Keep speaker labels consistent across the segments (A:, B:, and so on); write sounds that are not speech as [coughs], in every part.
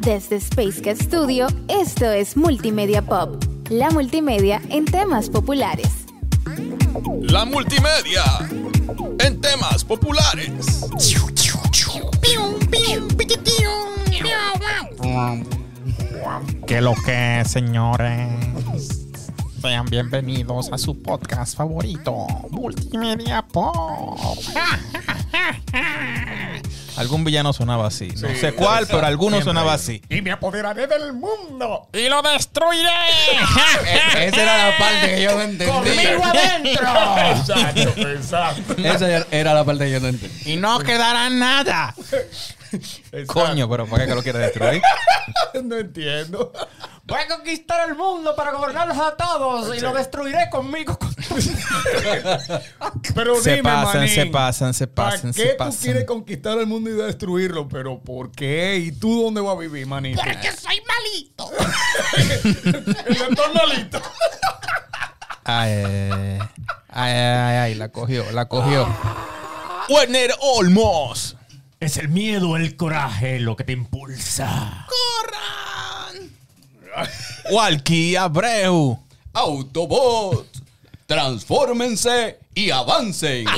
A: Desde Space Cat Studio, esto es Multimedia Pop, la multimedia en temas populares.
B: La multimedia en temas populares.
C: Que lo que, señores. Sean bienvenidos a su podcast favorito, Multimedia Pop. [laughs] Algún villano sonaba así. No sé cuál, pero alguno sonaba así.
D: Y me apoderaré del mundo.
C: ¡Y lo destruiré! [laughs]
E: Esa era la parte que yo no entendí.
C: ¡Conmigo adentro! [laughs]
D: Exacto, exacto.
E: Esa era la parte que yo no entendí.
C: ¡Y no quedará nada! [laughs] Coño, pero ¿para qué que lo quiere destruir?
D: No entiendo.
F: Voy a conquistar el mundo para gobernarlos a todos y lo destruiré conmigo. [laughs]
D: Pero
C: Se
D: dime,
C: pasan,
D: manín,
C: se pasan, se pasan,
D: ¿Para
C: se
D: qué tú
C: pasan.
D: quieres conquistar el mundo y destruirlo? ¿Pero por qué? ¿Y tú dónde vas a vivir, manito?
F: Porque soy malito. [laughs]
D: El entornalito.
C: Ay, ay, ay, ay, ay, la cogió, la cogió.
B: Werner Olmos.
F: Es el miedo, el coraje lo que te impulsa. [laughs]
B: Walkie Abreu.
E: Autobot, transfórmense y avancen. [laughs]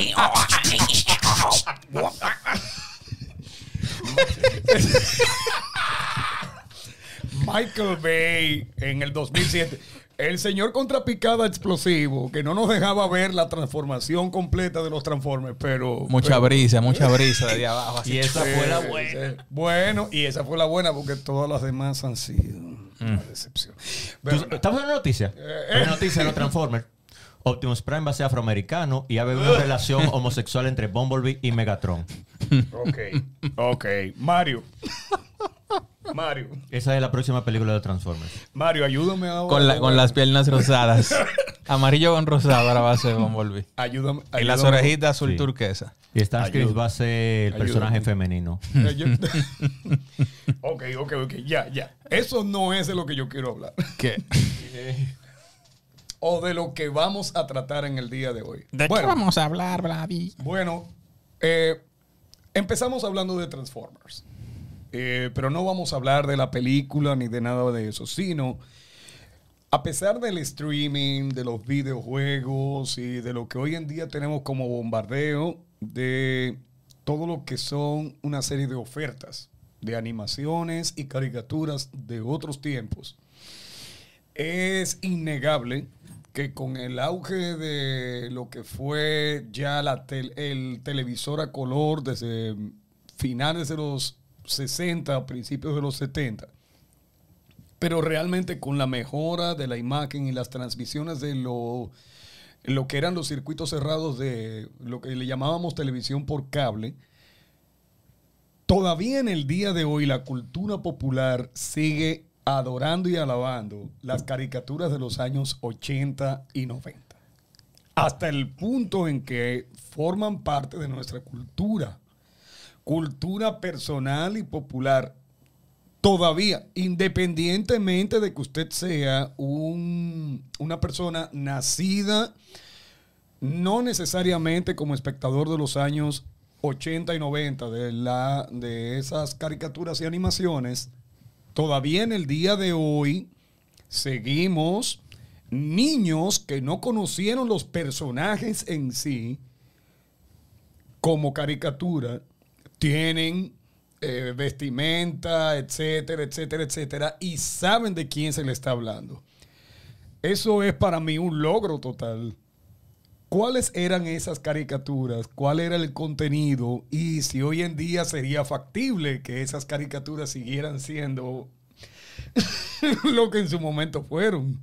D: Michael Bay en el 2007. El señor contrapicada explosivo que no nos dejaba ver la transformación completa de los Transformers, pero...
C: Mucha
D: pero-
C: brisa, mucha brisa de ahí abajo. así.
F: Y esa fue la buena.
D: Bueno, y esa fue la buena porque todas las demás han sido una decepción. Pero-
F: ¿Estamos en una noticia? Una noticia de los Transformers. [laughs] Optimus Prime va a ser afroamericano y va a haber una [laughs] relación homosexual entre Bumblebee y Megatron.
D: ok, ok. Mario. [laughs] Mario.
F: Esa es la próxima película de Transformers.
D: Mario, ayúdame ahora.
C: Con, la- con las piernas rosadas. [laughs] Amarillo con rosado ahora va a ser Bumblebee.
D: Ayúdame.
C: Y las orejitas azul
F: Sí.
C: turquesa.
F: Y Starscream va a ser el personaje femenino.
D: Eh, [laughs] ok, ok, ok. Ya, ya. Eso no es de lo que yo quiero hablar.
C: ¿Qué? [laughs]
D: O de lo que vamos a tratar en el día de hoy.
C: ¿De
D: bueno,
C: qué vamos a hablar, Vladi?
D: Bueno, eh, empezamos hablando de Transformers. Eh, pero no vamos a hablar de la película ni de nada de eso, sino a pesar del streaming, de los videojuegos y de lo que hoy en día tenemos como bombardeo de todo lo que son una serie de ofertas de animaciones y caricaturas de otros tiempos, es innegable que con el auge de lo que fue ya la tel- el televisor a color desde finales de los 60, principios de los 70, pero realmente con la mejora de la imagen y las transmisiones de lo, lo que eran los circuitos cerrados de lo que le llamábamos televisión por cable, todavía en el día de hoy la cultura popular sigue adorando y alabando las caricaturas de los años 80 y 90. Hasta el punto en que forman parte de nuestra cultura. Cultura personal y popular. Todavía, independientemente de que usted sea un- una persona nacida no necesariamente como espectador de los años 80 y 90 de, la, de esas caricaturas y animaciones, todavía en el día de hoy seguimos niños que no conocieron los personajes en sí como caricatura, tienen eh, vestimenta, etcétera, etcétera, etcétera, y saben de quién se le está hablando. Eso es para mí un logro total. ¿Cuáles eran esas caricaturas? ¿Cuál era el contenido? Y si hoy en día sería factible que esas caricaturas siguieran siendo [laughs] lo que en su momento fueron.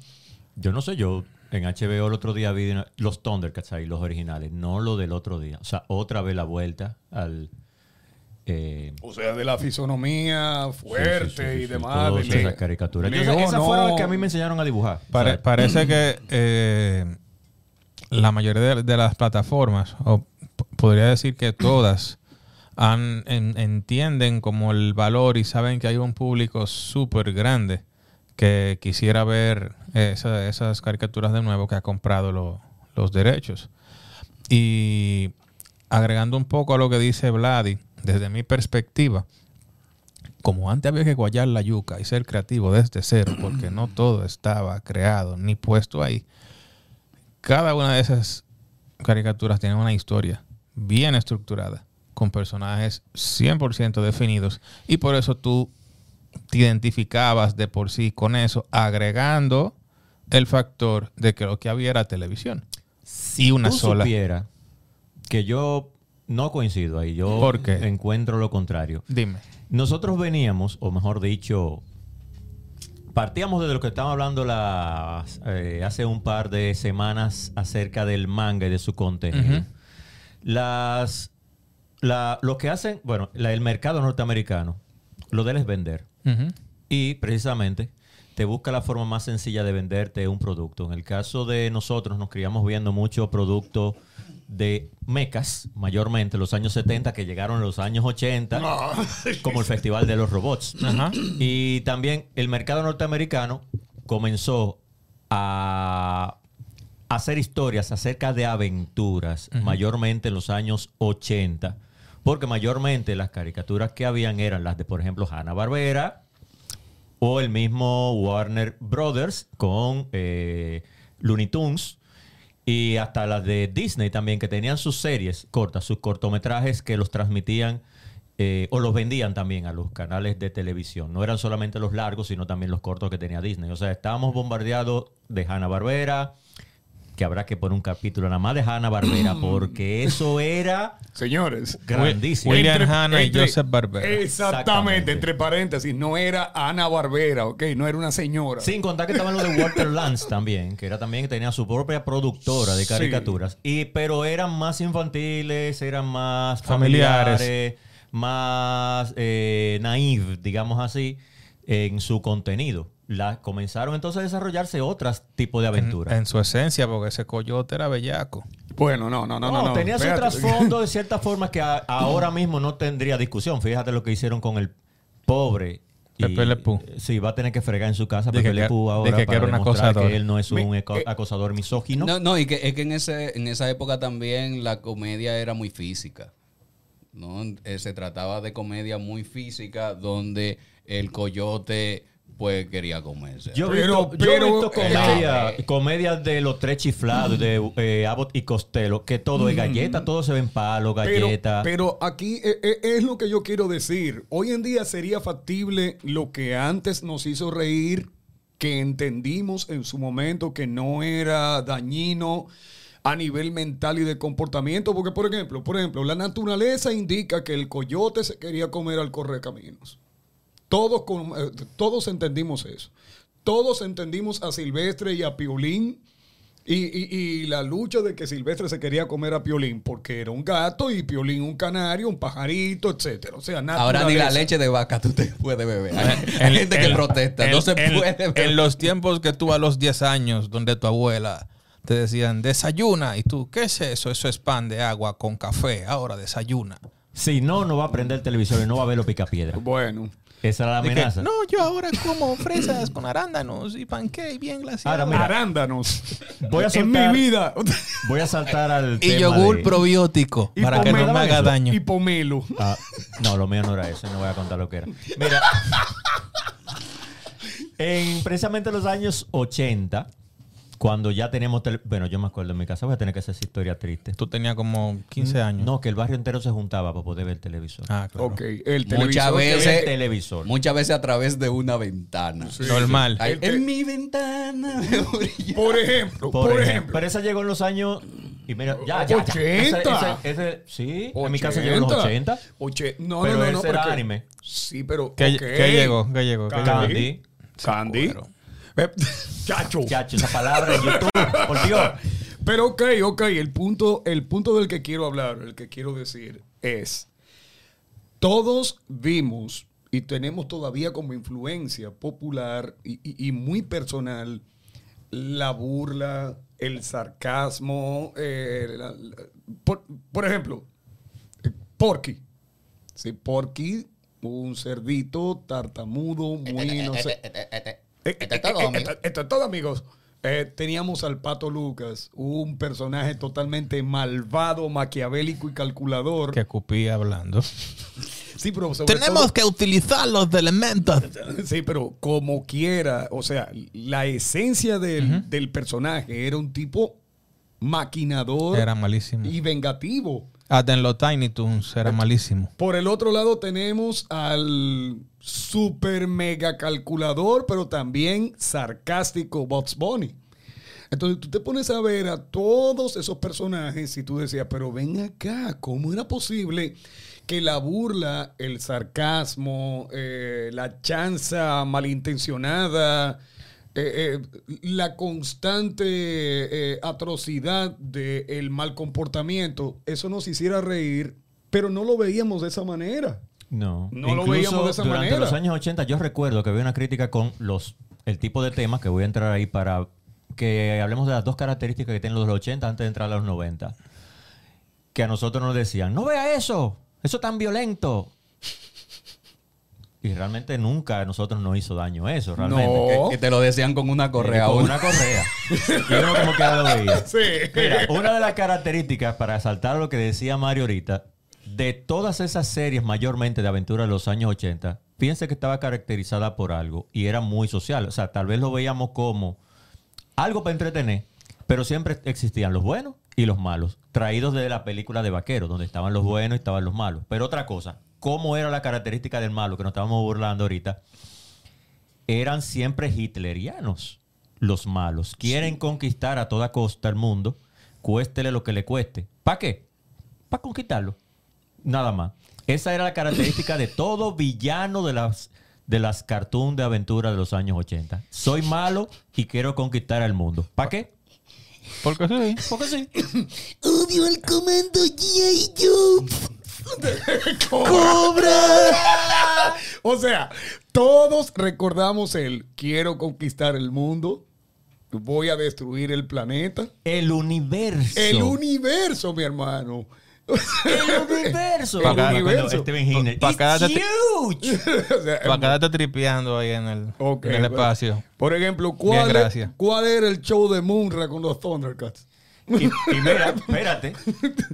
F: Yo no sé, yo en HBO el otro día vi los Thundercats ahí, los originales, no lo del otro día. O sea, otra vez la vuelta al... eh,
D: O sea, de la fisonomía fuerte
F: sí, sí, sí,
D: y
F: sí,
D: demás. de-
F: esas caricaturas. Yo
D: Leo,
F: sé, esas
D: no.
F: fueron las que a mí me enseñaron a dibujar.
C: Pare- parece que eh, la mayoría de, de las plataformas, o podría decir que todas, han- en- entienden como el valor y saben que hay un público súper grande que quisiera ver esa- esas caricaturas de nuevo que ha comprado lo- los derechos. Y agregando un poco a lo que dice Vladi, desde mi perspectiva, como antes había que guayar la yuca y ser creativo desde cero, porque no [clears throat] todo estaba creado ni puesto ahí, cada una de esas caricaturas tiene una historia bien estructurada, con personajes 100% definidos, y por eso tú te identificabas de por sí con eso, agregando el factor de que lo que había era televisión. y una
F: Tú
C: sola.
F: supiera que yo no coincido ahí. Yo
C: ¿Por qué?
F: encuentro lo contrario.
C: Dime.
F: Nosotros veníamos, o mejor dicho, partíamos de lo que estábamos hablando las, eh, hace un par de semanas acerca del manga y de su contenido. Las, la- lo que hacen, bueno, la- el mercado norteamericano, lo de él es vender. Y precisamente te busca la forma más sencilla de venderte un producto. En el caso de nosotros nos criamos viendo mucho producto de mecas, mayormente los años 70 que llegaron en los años 80, como el Festival de los Robots.
C: Ajá.
F: Y también el mercado norteamericano comenzó a hacer historias acerca de aventuras, mayormente en los años 80, porque mayormente las caricaturas que habían eran las de, por ejemplo, Hanna-Barbera o el mismo Warner Brothers con eh, Looney Tunes y hasta las de Disney también, que tenían sus series cortas, sus cortometrajes que los transmitían eh, o los vendían también a los canales de televisión. No eran solamente los largos, sino también los cortos que tenía Disney. O sea, estábamos bombardeados de Hanna-Barbera, que habrá que poner un capítulo nada más de Hanna-Barbera, porque eso era
D: Señores.
F: grandísimo.
C: William
D: Entre-
C: Hanna y Joseph Barbera.
D: Exactamente,
F: Exactamente.
D: entre paréntesis, no era Ana Barbera, ok, no era una señora.
F: Sin contar que estaban los de Walter Lance también, que era también que tenía su propia productora de
D: Sí.
F: caricaturas. Y, pero eran más infantiles, eran más
C: Familiares.
F: familiares, más eh, naive, digamos así, en su contenido. La, comenzaron entonces a desarrollarse otros tipos de aventuras.
C: En su esencia, porque ese coyote era bellaco.
D: Bueno, no, no, no, no.
F: No,
D: no,
F: tenía su
D: espérate.
F: trasfondo de [laughs] cierta forma que a- ahora mismo no tendría discusión. Fíjate lo que hicieron con el pobre. y-
C: Pepe Le Pew.
F: Sí, va a tener que fregar en su casa Pepe
C: que-
F: Le Pew ahora
C: que
F: para
C: era un
F: demostrar que él no es un
D: eh,
F: acosador misógino.
E: No, no, y que es que en, ese, en esa época también la comedia era muy física. ¿no? Eh, se trataba de comedia muy física donde el coyote pues quería comerse.
F: Yo he
D: Pero-
F: visto, yo he
D: pero-
F: visto comedia-
E: eh,
F: comedias de los tres chiflados, de eh, Abbott y Costello, que todo es galleta, todo se ven palo,
D: Pero,
F: galleta.
D: pero aquí eh, eh, es lo que yo quiero decir. Hoy en día sería factible lo que antes nos hizo reír, que entendimos en su momento que no era dañino a nivel mental y de comportamiento. Porque, por ejemplo, por ejemplo, la naturaleza indica que el coyote se quería comer al correcaminos. Todos, con- eh, todos entendimos eso. Todos entendimos a Silvestre y a Piolín. Y, y- y la lucha de que Silvestre se quería comer a Piolín porque era un gato y Piolín un canario, un pajarito, etcétera. O sea,
E: Ahora ni la leche de vaca tú te puedes beber. [laughs] Hay, hay gente que protesta, no
C: en-
E: se puede beber.
C: En los tiempos que tú a los 10 años, donde tu abuela te decían, desayuna, y tú, ¿qué es eso? Eso es pan de agua con café, ahora desayuna.
F: Si no, no va a prender el televisor y no va a ver los picapiedra.
D: Bueno,
F: Esa era la amenaza.
C: no, yo ahora como fresas con arándanos y pancake bien glaciado.
F: Ahora, mira,
D: arándanos.
F: Voy a
D: en mi vida.
F: Voy a saltar al
C: y
F: tema
C: yogur
F: de-
C: probiótico
D: Y
C: para que no me haga daño.
D: Y pomelo.
F: Ah, no, lo mío no era eso, no voy a contar lo que era. Mira, [laughs] en precisamente los años 80, cuando ya tenemos, tele- bueno, yo me acuerdo en mi casa, voy a tener que hacer esa historia triste.
C: Tú tenías como 15 años.
F: No, que el barrio entero se juntaba para poder ver el televisor.
C: Ah, claro.
D: Ok, el
E: Muchas
D: televisor. que-
E: veces-
F: el televisor.
E: Muchas veces a través de una ventana.
C: Normal.
E: Ay,
D: El te-
E: en mi ventana. [laughs]
D: Por ejemplo,
F: Por,
D: por,
F: ejemplo.
D: ejemplo.
F: Pero esa llegó en los años. Y mira, ya, ya, ya.
D: 80.
F: Ese- ese- ese- sí, en mi casa llegó en los 80.
D: Oche- no,
F: Pero
D: no, no, no.
F: ese era
D: porque-
F: anime.
D: Sí, pero.
C: ¿Qué,
D: ok.
C: qué llegó? ¿Qué llegó? ¿Qué llegó?
F: Candy.
D: Candy. Chacho.
F: Chacho, esa palabra en YouTube. Por Dios.
D: Pero ok, ok, el punto, el punto del que quiero hablar, el que quiero decir es, todos vimos y tenemos todavía como influencia popular y, y- y muy personal la burla, el sarcasmo, eh, la- la- por, por ejemplo, Porky. Sí, Porky, un cerdito tartamudo, muy [laughs] inocente.
E: Esto es todo, amigo.
D: Esto es todo, amigos. Eh, teníamos al Pato Lucas, un personaje totalmente malvado, maquiavélico y calculador.
C: Que cupía hablando. [laughs]
D: Sí, pero sobre
B: Tenemos
D: todo-
B: que utilizar los elementos. [laughs]
D: Sí, pero como quiera, o sea, la esencia del, del personaje era un tipo maquinador
C: Era malísimo.
D: y vengativo.
C: Hasta en los Tiny Toons era malísimo.
D: Por el otro lado tenemos al super mega calculador, pero también sarcástico Bugs Bunny. Entonces tú te pones a ver a todos esos personajes y tú decías, pero ven acá, ¿cómo era posible que la burla, el sarcasmo, eh, la chanza malintencionada, eh, eh, la constante eh, atrocidad del mal comportamiento, eso nos hiciera reír, pero no lo veíamos de esa manera.
F: No,
D: No lo veíamos de esa
F: durante
D: manera.
F: los años 80 yo recuerdo que había una crítica con los el tipo de temas que voy a entrar ahí para que hablemos de las dos características que tienen los 80 antes de entrar a los 90. Que a nosotros nos decían, no vea eso, eso tan violento. Y realmente nunca a nosotros nos hizo daño eso, realmente.
D: No.
E: Que, que te lo decían con una correa.
F: Con una correa. y uno como que lo veía. [laughs]
D: Sí.
F: Mira, una de las características, para saltar lo que decía Mario ahorita, de todas esas series mayormente de aventura de los años 80, piense que estaba caracterizada por algo y era muy social. O sea, tal vez lo veíamos como algo para entretener, pero siempre existían los buenos y los malos, traídos de la película de vaqueros, donde estaban los buenos y estaban los malos. Pero otra cosa, ¿cómo era la característica del malo que nos estábamos burlando ahorita? Eran siempre hitlerianos los malos. Quieren conquistar a toda costa el mundo, cuéstele lo que le cueste. ¿Para qué? Para conquistarlo. Nada más. Esa era la característica de todo villano de las, de las cartoons de aventura de los años 80. Soy malo y quiero conquistar al mundo. ¿Para qué?
C: Porque sí.
F: Porque sí. [coughs]
G: Odio el comando G.I. Joe.
D: O sea, todos recordamos el quiero conquistar el mundo, voy a destruir el planeta,
F: El universo.
D: el universo, mi hermano.
F: El universo.
D: El universo.
F: Steven Hinner.
C: Pa'
F: It's
C: quedarte-
F: huge. [laughs]
D: O sea,
C: Para quedarte tripeando ahí en el, en el espacio.
D: Por ejemplo,
C: Bien,
D: ¿cuál,
C: gracias.
D: ¿cuál era el show de Munra con los Thundercats?
F: Y, y mira, espérate,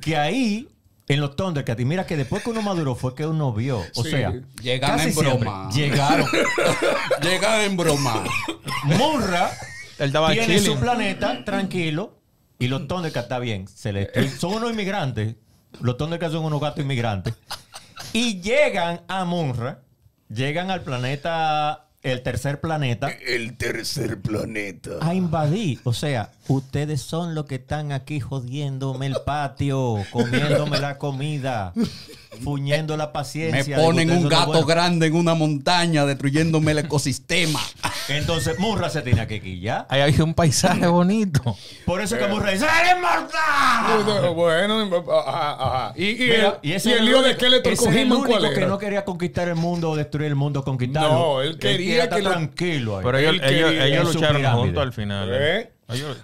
F: que ahí, en los Thundercats, y mira que después que uno maduró fue que uno vio. O
D: Sí.
F: sea,
E: Llegan
F: casi
E: en
F: siempre
E: broma.
F: Llegaron. [laughs]
E: Llegan en broma.
C: Él estaba
F: tiene su planeta tranquilo y los Thundercats está bien. Se le- son unos inmigrantes. Los Thundercats son unos gatos inmigrantes. Y llegan a Munra, llegan al planeta, el tercer planeta,
D: El tercer planeta.
F: a invadir. O sea, ustedes son los que están aquí jodiéndome el patio, comiéndome la comida, [laughs] fuñendo la
E: Me
F: paciencia. de
E: ponen un gato grande en una montaña destruyéndome el ecosistema. [laughs]
F: Entonces, Munra se tiene que quillar.
C: Ahí había un paisaje bonito.
F: Por eso que Munra dice, ¡Eres mortal!
D: Bueno, ajá, ajá. Y, y
F: Mira,
D: el,
F: ese
D: y
F: era
D: el lío de Skeletor
F: ese
D: con
F: es el
D: He-Man, ¿cuál
F: único que no quería conquistar el mundo o destruir el mundo, conquistarlo.
D: No, él quería que lo-
F: tranquilo ahí.
C: Pero ellos,
D: Él
C: ellos, lucharon juntos al final. ¿eh?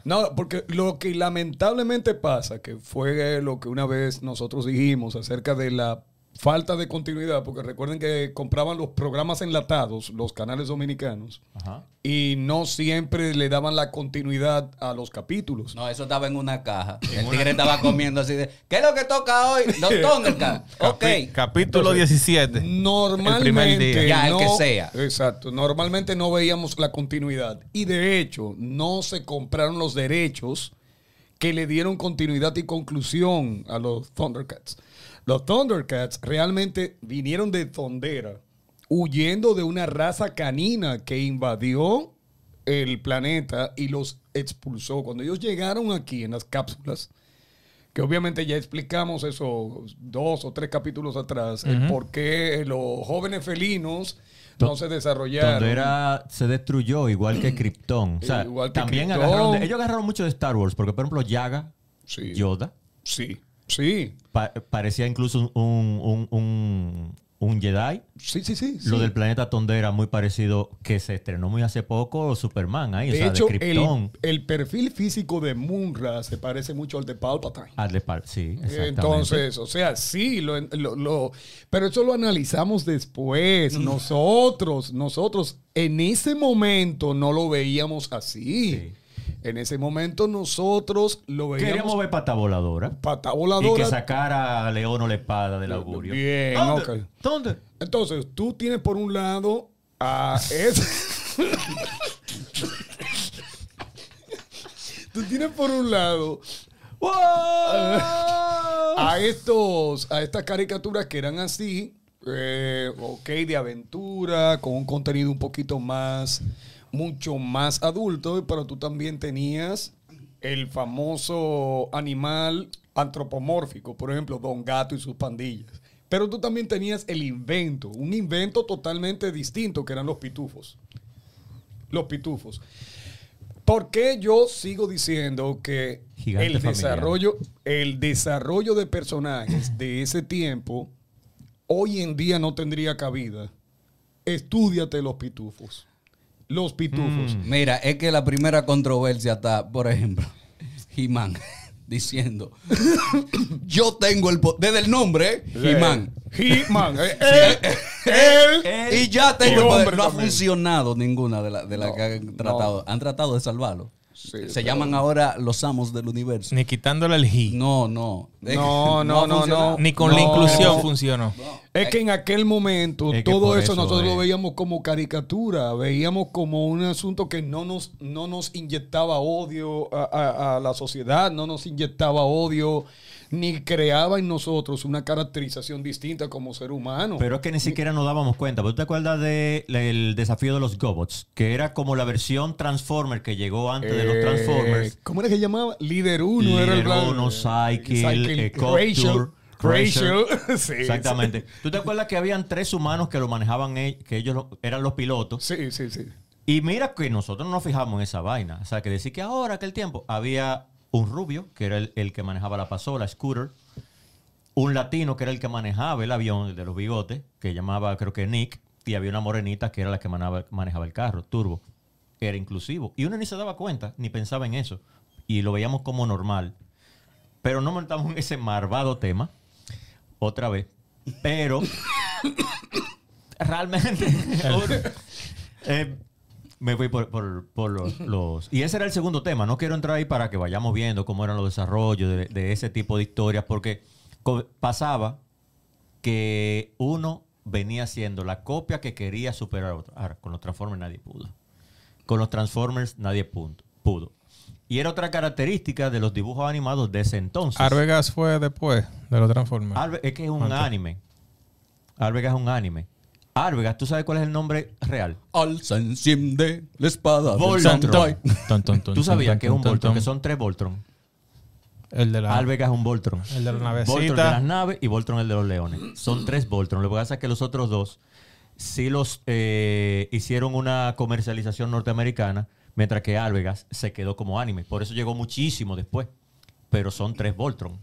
D: No, porque lo que lamentablemente pasa, que fue lo que una vez nosotros dijimos acerca de la falta de continuidad, porque recuerden que compraban los programas enlatados, los canales dominicanos,
F: Ajá.
D: y no siempre le daban la continuidad a los capítulos.
E: No, eso estaba en una caja. El tigre estaba comiendo así de, ¿qué es lo que toca hoy? [laughs] Los Thundercats. Ok.
C: Capítulo 17.
D: Normalmente,
C: El primer día.
E: Ya, el que sea.
D: Exacto. Normalmente no veíamos la continuidad. Y de hecho, no se compraron los derechos que le dieron continuidad y conclusión a los Thundercats. Los Thundercats realmente vinieron de Thondera, huyendo de una raza canina que invadió el planeta y los expulsó. Cuando ellos llegaron aquí en las cápsulas, que obviamente ya explicamos eso dos o tres capítulos atrás, el por qué los jóvenes felinos no se desarrollaron.
F: Donde era, se destruyó, igual que Krypton. O sea,
D: Igual que
F: también
D: Krypton.
F: agarraron. de- ellos agarraron mucho de Star Wars, porque por ejemplo, Yaga,
D: Sí.
F: Yoda,
D: Sí, sí,
F: pa- parecía incluso un, un, un, un Jedi.
D: sí, sí, sí.
F: Lo
D: sí.
F: del planeta Tondera, muy parecido, que se estrenó muy hace poco, Superman, ahí, o
D: De
F: sea,
D: hecho,
F: de
D: el,
F: Krypton.
D: el perfil físico de Munra se parece mucho al de Palpatine.
F: Al de par- sí, exactamente.
D: Entonces, o sea, sí, lo, lo- lo- pero eso lo analizamos después.
F: Mm.
D: Nosotros, nosotros en ese momento no lo veíamos así.
F: Sí.
D: En ese momento nosotros lo
F: Queríamos
D: veíamos
F: ver pata voladora.
D: pata
F: Y que
D: voladora.
F: sacara a León o la espada del augurio.
D: Bien,
F: ¿Dónde?
D: ok.
F: ¿Dónde?
D: Entonces, tú tienes por un lado a ese- [laughs] tú tienes por un lado a estos a estas caricaturas que eran así, eh, ok, de aventura, con un contenido un poquito más, mucho más adulto, pero tú también tenías el famoso animal antropomórfico, por ejemplo, Don Gato y sus pandillas. Pero tú también tenías el invento, un invento totalmente distinto, que eran los pitufos. Los pitufos. ¿Por qué yo sigo diciendo que
F: Gigante
D: el
F: familiar.
D: desarrollo, el desarrollo de personajes de ese tiempo hoy en día no tendría cabida? Estúdiate los pitufos. Los pitufos.
E: Mira, es que la primera controversia está, por ejemplo, [laughs] He-Man [laughs] diciendo, [coughs] yo tengo el po- desde el nombre, ¿eh? He-Man.
D: He-Man. eh, [laughs] él, él,
E: Y ya tengo el poder. No ha funcionado ninguna de las de las
D: No,
E: que han tratado. Han tratado de salvarlo.
D: Sí,
E: Se
D: pero-
E: llaman ahora los amos del universo.
C: Ni quitándole el he.
E: No, no. Es
D: No,
E: que
D: no, no, no.
C: Ni con
D: No.
C: la inclusión funcionó.
D: Es que en aquel momento
F: Es que
D: todo eso,
F: eso
D: nosotros
F: es.
D: lo veíamos como caricatura, veíamos como un asunto que no nos, no nos inyectaba odio a, a- a la sociedad, no nos inyectaba odio, ni creaba en nosotros una caracterización distinta como ser humano.
F: Pero es que ni siquiera nos dábamos cuenta. ¿Tú te acuerdas del desafío de los Gobots? Que era como la versión Transformer que llegó antes de los
D: Eh,
F: Transformers.
D: ¿Cómo era que llamaba? Líder 1 era el
F: Líder
D: plan.
F: uno, Cycle,
D: Cycle. [laughs] Sí,
F: Exactamente. ¿Tú te acuerdas que habían tres humanos que lo manejaban, e- que ellos lo- eran los pilotos?
D: Sí, sí, sí.
F: Y mira que nosotros no nos fijamos en esa vaina. O sea, que decir que ahora, aquel tiempo, había un rubio, que era el, el que manejaba la pasola, scooter. Un latino, que era el que manejaba el avión, el de los bigotes, que llamaba, creo que Nick. Y había una morenita, que era la que manejaba, manejaba el carro, turbo. Era inclusivo. Y uno ni se daba cuenta, ni pensaba en eso. Y lo veíamos como normal. Pero no montamos en ese marvado tema. Otra vez. Pero [laughs] realmente [laughs] eh, me fui por, por- por los, [laughs] los- Y ese era el segundo tema. No quiero entrar ahí para que vayamos viendo cómo eran los desarrollos de, de ese tipo de historias, porque pasaba que uno venía haciendo la copia que quería superar a otro. Ahora, con los Transformers nadie pudo. Con los Transformers nadie punto- pudo. Y era otra característica de los dibujos animados de ese entonces.
C: Arvegas fue después de los Transformers.
F: Arve- es que es un anime. Arvegas es un anime. Arvegas, ¿tú sabes cuál es el nombre real?
E: Alza, enciende la espada. del
C: ton,
F: ¿Tú sabías que es un Voltron? Que son tres Voltron.
C: El de la.
F: Alvegas es un Voltron.
C: El de la
F: Voltron de las naves y Voltron el de los leones. Son tres Voltron. Lo que pasa es que los otros dos sí los eh, hicieron una comercialización norteamericana, mientras que Alvegas se quedó como anime. Por eso llegó muchísimo después. Pero son tres Voltron.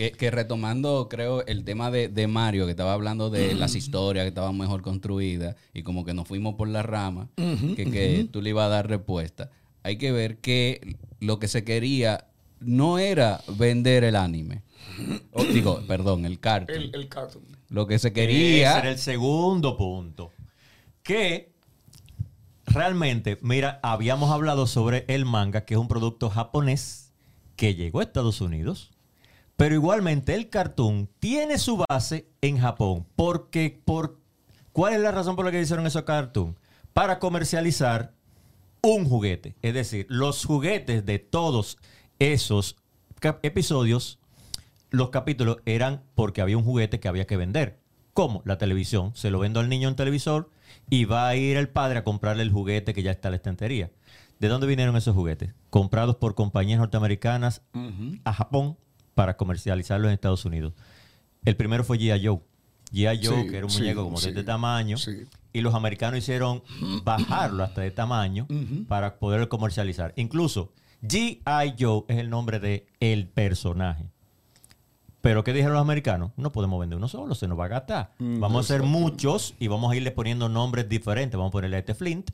E: Que, que retomando, creo, el tema de, de Mario, que estaba hablando de las historias que estaban mejor construidas y como que nos fuimos por la rama, que, que tú le ibas a dar respuesta. Hay que ver que lo que se quería no era vender el anime. O, digo, [clears throat] perdón, el cartoon.
D: El, el cartoon.
E: Lo que se
F: Ese
E: quería...
F: era el segundo punto. Que realmente, mira, habíamos hablado sobre el manga, que es un producto japonés que llegó a Estados Unidos. Pero igualmente el cartoon tiene su base en Japón. Porque, por, ¿cuál es la razón por la que hicieron esos cartoon? Para comercializar un juguete. Es decir, los juguetes de todos esos episodios, los capítulos eran porque había un juguete que había que vender. ¿Cómo? La televisión. Se lo vendo al niño en televisor y va a ir el padre a comprarle el juguete que ya está en la estantería. ¿De dónde vinieron esos juguetes? Comprados por compañías norteamericanas a Japón para comercializarlos en Estados Unidos. El primero fue G.I. Joe. G.I. Joe,
D: Sí,
F: que era un
D: sí,
F: muñeco como
D: sí,
F: de este tamaño. Y los americanos hicieron bajarlo hasta de tamaño para poder comercializar. Incluso G.I. Joe es el nombre de el personaje. Pero ¿qué dijeron los americanos? No podemos vender uno solo, se nos va a gastar. vamos a hacer muchos y vamos a irle poniendo nombres diferentes. Vamos a ponerle a este Flint,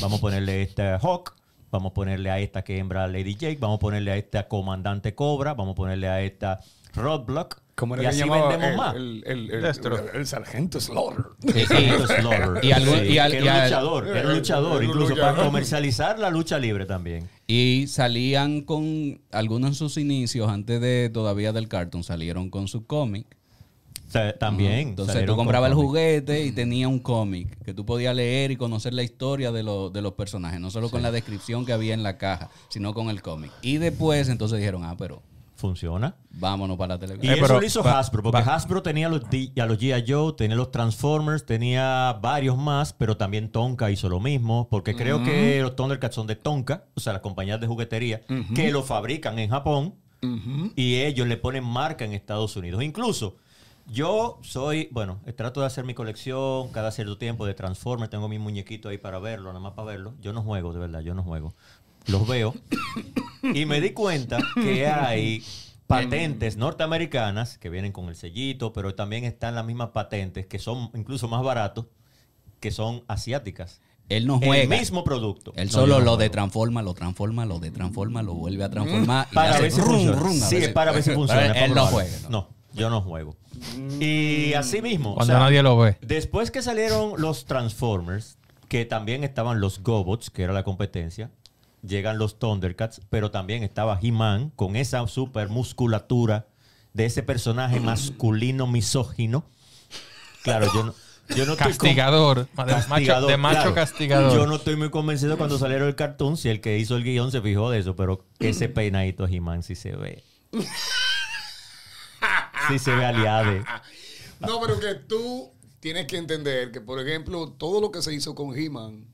F: vamos a ponerle a este Hawk, vamos a ponerle a esta que hembra Lady Jake, vamos a ponerle a esta Comandante Cobra, vamos a ponerle a esta Roadblock.
D: ¿Cómo era
F: y
D: que
F: así
D: llamaba?
F: vendemos
D: el,
F: más.
D: El, el, el-
C: Destro.
D: el- el sargento Slaughter.
E: Sí,
F: Slaughter. [laughs]
E: Y algo-
F: Sí,
E: y al-
F: que
E: y
F: era un
E: al-
F: luchador, era un luchador,
D: Era un
F: incluso
D: luchador.
F: para comercializar la lucha libre también.
E: Y salían con algunos en sus inicios, antes de todavía del cartoon, salieron con su cómic.
F: Sea, también.
E: Entonces tú
F: con
E: comprabas el juguete y tenía un cómic que tú podías leer y conocer la historia de, los- de los personajes, no solo con la descripción que había en la caja, sino con el cómic. Y después entonces dijeron, ah, pero
F: Funciona.
E: vámonos para la
F: Y
E: televisión.
C: Eh,
F: eso
C: pero
F: lo hizo Hasbro, porque Hasbro tenía los, a los G.I. Joe, tenía los Transformers, tenía varios más, pero también Tonka hizo lo mismo, porque creo que los Thundercats son de Tonka, o sea, las compañías de juguetería, que lo fabrican en Japón y ellos le ponen marca en Estados Unidos. Incluso, yo soy, bueno, trato de hacer mi colección cada cierto tiempo de Transformers, tengo mi muñequito ahí para verlo, nada más para verlo. Yo no juego, de verdad, yo no juego. Los veo [coughs] y me di cuenta que hay [coughs] patentes norteamericanas que vienen con el sellito, pero también están las mismas patentes que son incluso más baratos, que son asiáticas.
E: Él no juega.
F: El mismo producto.
E: Él solo
F: no
E: lo de transforma, lo transforma, lo de transforma, lo vuelve a transformar.
F: Para
E: le
F: ver
E: hace
F: si
E: rum,
F: funciona.
E: rum, a
F: Sí,
E: ver si-
F: para ver si [laughs] funciona.
E: Él no juega. ¿no?
F: No, yo no juego. Y así mismo. o
C: Cuando
F: sea,
C: nadie lo ve.
F: Después que salieron los Transformers, que también estaban los Gobots, que era la competencia, llegan los Thundercats, pero también estaba He-Man con esa super musculatura de ese personaje [clears throat] masculino misógino. Claro, yo no, yo no estoy con-
C: Castigador. De macho,
F: Castigador,
C: de macho
F: claro.
C: castigador.
F: Yo no estoy muy convencido cuando salieron el cartoon si el que hizo el guion se fijó de eso, pero ese [clears throat] peinadito He-Man sí se ve. [laughs] Sí se ve aliade. [laughs]
D: No, pero que tú tienes que entender que, por ejemplo, todo lo que se hizo con He-Man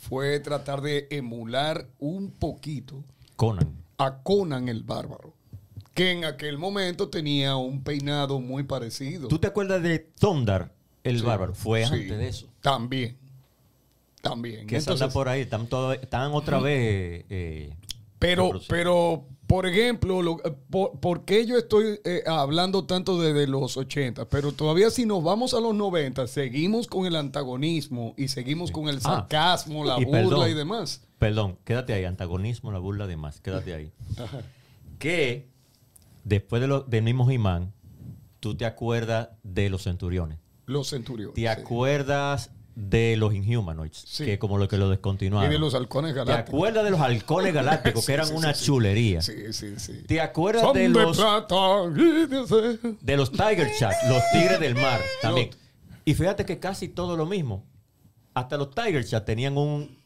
D: fue tratar de emular un poquito
F: Conan.
D: a Conan el Bárbaro, que en aquel momento tenía un peinado muy parecido.
F: ¿Tú te acuerdas de Thundar, el
D: Sí.
F: bárbaro? Fue
D: Sí.
F: antes de eso.
D: También. También.
F: Que se anda por ahí. Están, todo- están otra vez. eh,
D: Pero, pero, por ejemplo, lo- eh, por, ¿por qué yo estoy eh, hablando tanto de, de los 80? Pero todavía si nos vamos a los 90, seguimos con el antagonismo y seguimos con el
F: Ah.
D: sarcasmo, la
F: Y
D: burla
F: perdón.
D: y demás.
F: Perdón, quédate ahí. Antagonismo, la burla de más. Quédate ahí. Que después de lo, del mismo He-Man, tú te acuerdas de los centuriones.
D: Los centuriones.
F: ¿Te acuerdas de los Inhumanoids?
D: Sí.
F: Que como lo que lo
D: Y
F: descontinuaron.
D: de los halcones
F: ¿Te
D: galácticos.
F: acuerdas de los halcones [laughs] galácticos
D: Sí,
F: que eran
D: sí,
F: una chulería?
D: Sí, sí, sí.
F: ¿Te acuerdas
D: Son
F: de los,
D: y de acero.
F: de los Tiger Chat, los tigres del mar [laughs] también? Y fíjate que casi todo lo mismo. Hasta los Tiger Chat tenían un